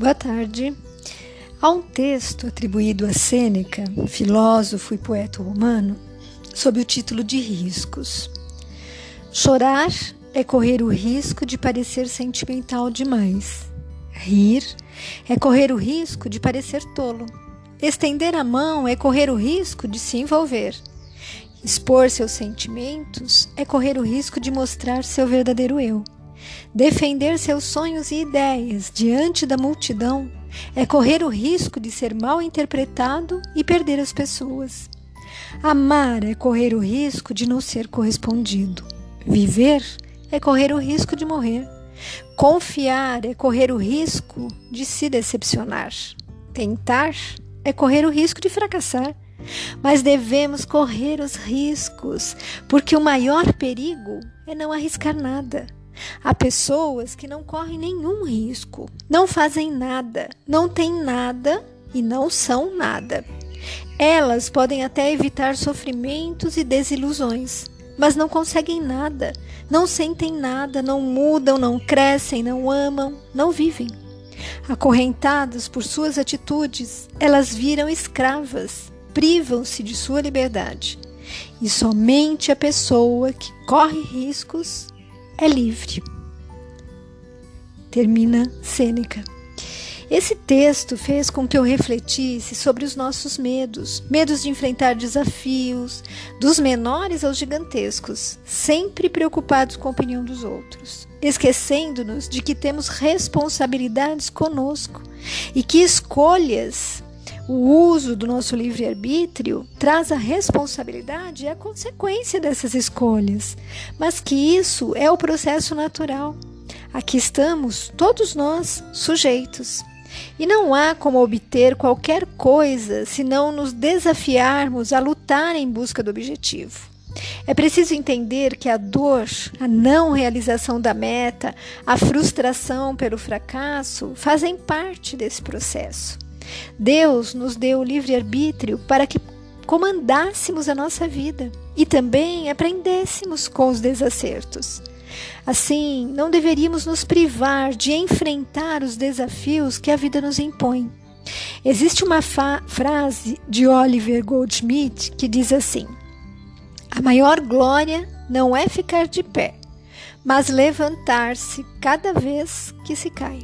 Boa tarde. Há um texto atribuído a Sêneca, filósofo e poeta romano, sob o título de Riscos. Chorar é correr o risco de parecer sentimental demais. Rir é correr o risco de parecer tolo. Estender a mão é correr o risco de se envolver. Expor seus sentimentos é correr o risco de mostrar seu verdadeiro eu. Defender seus sonhos e ideias diante da multidão é correr o risco de ser mal interpretado e perder as pessoas. Amar é correr o risco de não ser correspondido. Viver é correr o risco de morrer. Confiar é correr o risco de se decepcionar. Tentar é correr o risco de fracassar. Mas devemos correr os riscos, porque o maior perigo é não arriscar nada. Há pessoas que não correm nenhum risco, não fazem nada, não têm nada e não são nada. Elas podem até evitar sofrimentos e desilusões, mas não conseguem nada, não sentem nada, não mudam, não crescem, não amam, não vivem. Acorrentadas por suas atitudes, elas viram escravas, privam-se de sua liberdade. E somente a pessoa que corre riscos é livre. Termina Sêneca. Esse texto fez com que eu refletisse sobre os nossos medos, medos de enfrentar desafios, dos menores aos gigantescos, sempre preocupados com a opinião dos outros, esquecendo-nos de que temos responsabilidades conosco e que escolhas o uso do nosso livre-arbítrio traz a responsabilidade e a consequência dessas escolhas, mas que isso é o processo natural. Aqui estamos, todos nós, sujeitos. E não há como obter qualquer coisa se não nos desafiarmos a lutar em busca do objetivo. É preciso entender que a dor, a não realização da meta, a frustração pelo fracasso fazem parte desse processo. Deus nos deu o livre-arbítrio para que comandássemos a nossa vida e também aprendêssemos com os desacertos. Assim, não deveríamos nos privar de enfrentar os desafios que a vida nos impõe. Existe uma frase de Oliver Goldsmith que diz assim: A maior glória não é ficar de pé, mas levantar-se cada vez que se cai.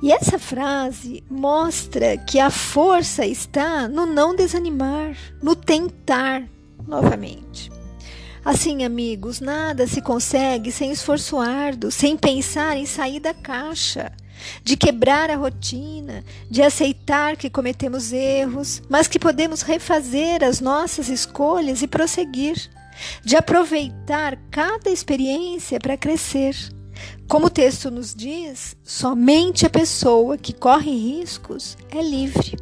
E essa frase mostra que a força está no não desanimar, no tentar novamente. Assim, amigos, nada se consegue sem esforço árduo, sem pensar em sair da caixa, de quebrar a rotina, de aceitar que cometemos erros, mas que podemos refazer as nossas escolhas e prosseguir, de aproveitar cada experiência para crescer como o texto nos diz, somente a pessoa que corre riscos é livre.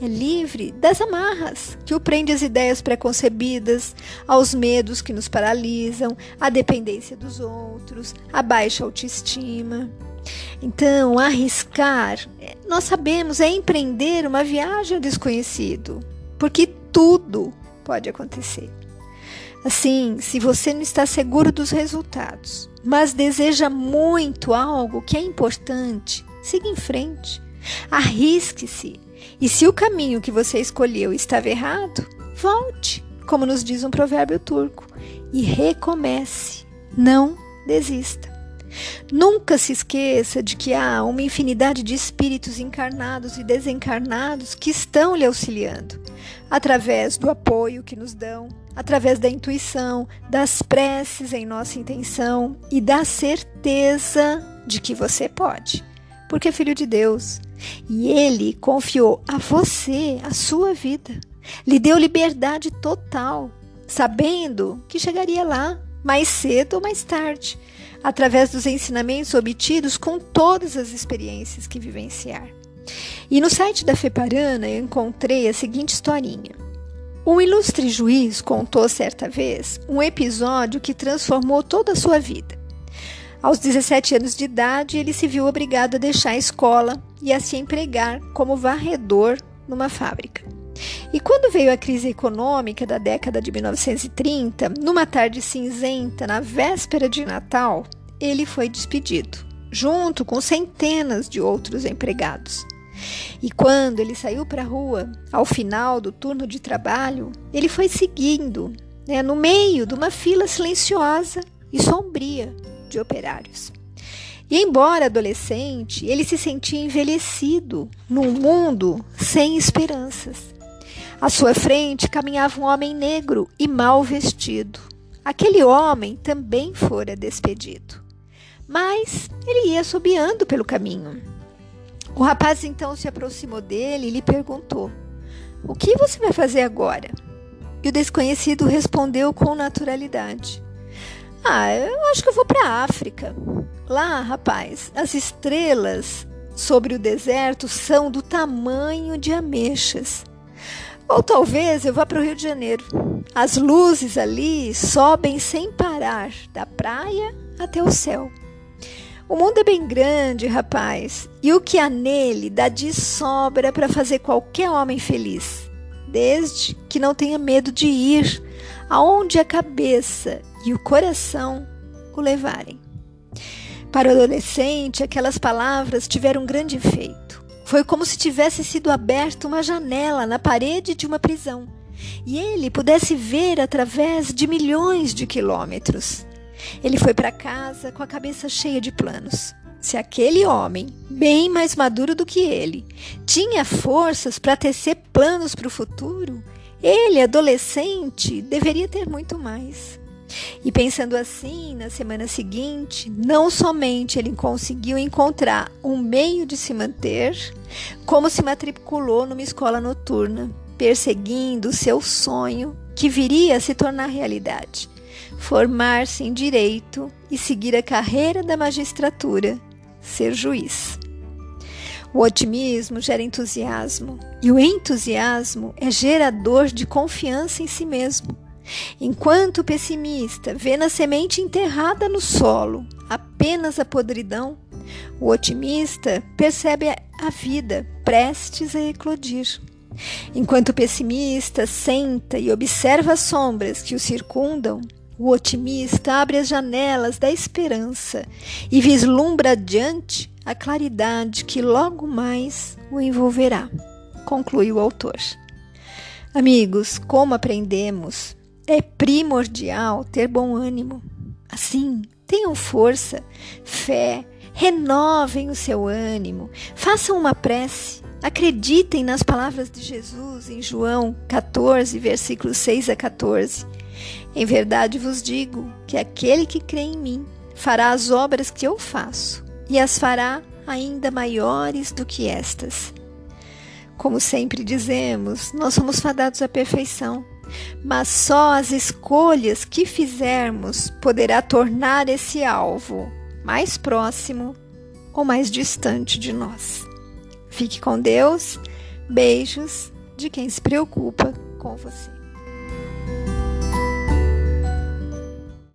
É livre das amarras que o prende às ideias preconcebidas, aos medos que nos paralisam, à dependência dos outros, à baixa autoestima. Então, arriscar, é, nós sabemos, é empreender uma viagem ao desconhecido, porque tudo pode acontecer. Assim, se você não está seguro dos resultados, mas deseja muito algo que é importante, siga em frente. Arrisque-se. E se o caminho que você escolheu estava errado, volte, como nos diz um provérbio turco, e recomece. Não desista. Nunca se esqueça de que há uma infinidade de espíritos encarnados e desencarnados que estão lhe auxiliando, através do apoio que nos dão, através da intuição, das preces em nossa intenção e da certeza de que você pode, porque é filho de Deus. E ele confiou a você a sua vida, lhe deu liberdade total, sabendo que chegaria lá mais cedo ou mais tarde, através dos ensinamentos obtidos com todas as experiências que vivenciar. E no site da Feparana eu encontrei a seguinte historinha. Um ilustre juiz contou certa vez um episódio que transformou toda a sua vida. Aos 17 anos de idade, ele se viu obrigado a deixar a escola e a se empregar como varredor numa fábrica. E quando veio a crise econômica da década de 1930, numa tarde cinzenta, na véspera de Natal, ele foi despedido, junto com centenas de outros empregados. E quando ele saiu para a rua, ao final do turno de trabalho, ele foi seguindo, né, no meio de uma fila silenciosa e sombria de operários. E embora adolescente, ele se sentia envelhecido num mundo sem esperanças. À sua frente caminhava um homem negro e mal vestido. Aquele homem também fora despedido. Mas ele ia subiando pelo caminho. O rapaz então se aproximou dele e lhe perguntou: O que você vai fazer agora? E o desconhecido respondeu com naturalidade: Ah, eu acho que eu vou para a África. Lá, rapaz, as estrelas sobre o deserto são do tamanho de ameixas. Ou talvez eu vá para o Rio de Janeiro. As luzes ali sobem sem parar, da praia até o céu. O mundo é bem grande, rapaz, e o que há nele dá de sobra para fazer qualquer homem feliz, desde que não tenha medo de ir aonde a cabeça e o coração o levarem. Para o adolescente, aquelas palavras tiveram um grande efeito. Foi como se tivesse sido aberta uma janela na parede de uma prisão e ele pudesse ver através de milhões de quilômetros. Ele foi para casa com a cabeça cheia de planos. Se aquele homem, bem mais maduro do que ele, tinha forças para tecer planos para o futuro, ele, adolescente, deveria ter muito mais. E pensando assim, na semana seguinte, não somente ele conseguiu encontrar um meio de se manter, como se matriculou numa escola noturna, perseguindo o seu sonho que viria a se tornar realidade: formar-se em direito e seguir a carreira da magistratura, ser juiz. O otimismo gera entusiasmo, e o entusiasmo é gerador de confiança em si mesmo. Enquanto o pessimista vê na semente enterrada no solo apenas a podridão, o otimista percebe a vida prestes a eclodir. Enquanto o pessimista senta e observa as sombras que o circundam, o otimista abre as janelas da esperança e vislumbra adiante a claridade que logo mais o envolverá. Conclui o autor. Amigos, como aprendemos é primordial ter bom ânimo. Assim, tenham força, fé, renovem o seu ânimo, façam uma prece, acreditem nas palavras de Jesus em João 14, versículos 6 a 14. Em verdade vos digo que aquele que crê em mim fará as obras que eu faço e as fará ainda maiores do que estas. Como sempre dizemos, nós somos fadados à perfeição mas só as escolhas que fizermos poderá tornar esse alvo mais próximo ou mais distante de nós. Fique com Deus. Beijos de quem se preocupa com você.